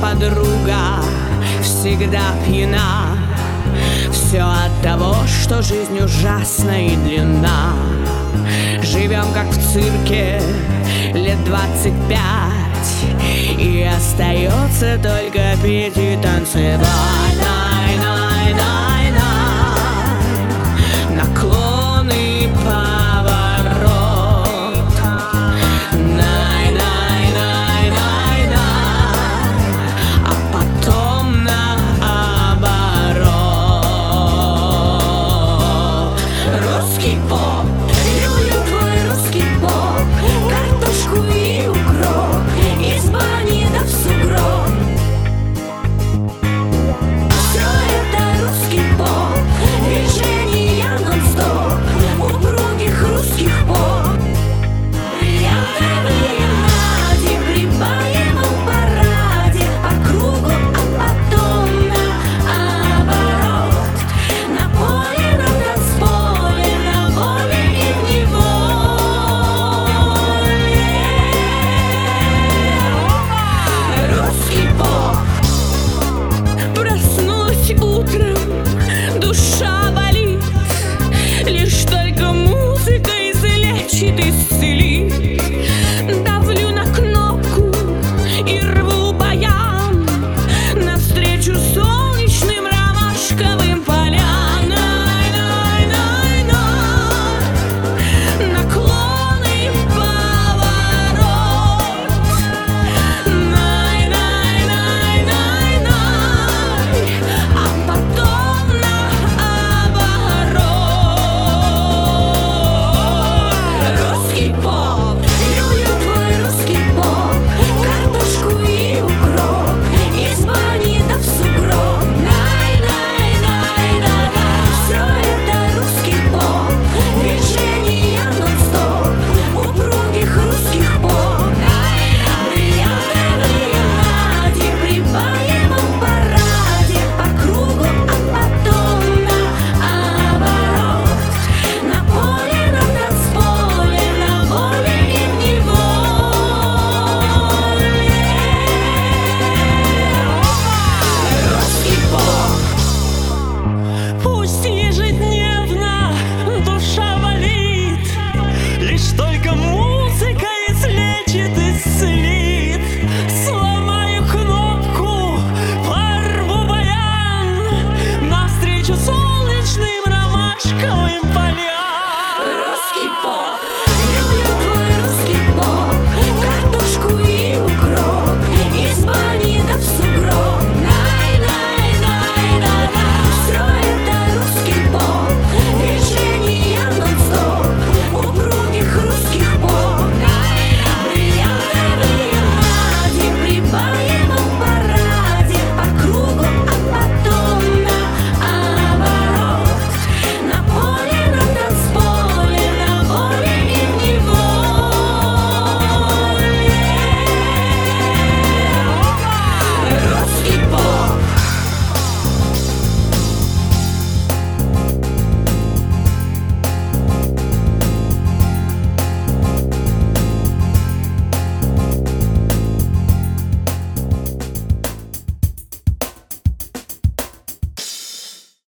Подруга всегда пьяна. Все от того, что жизнь ужасна и длинна. Живем как в цирке лет двадцать пять И остается только петь и танцевать.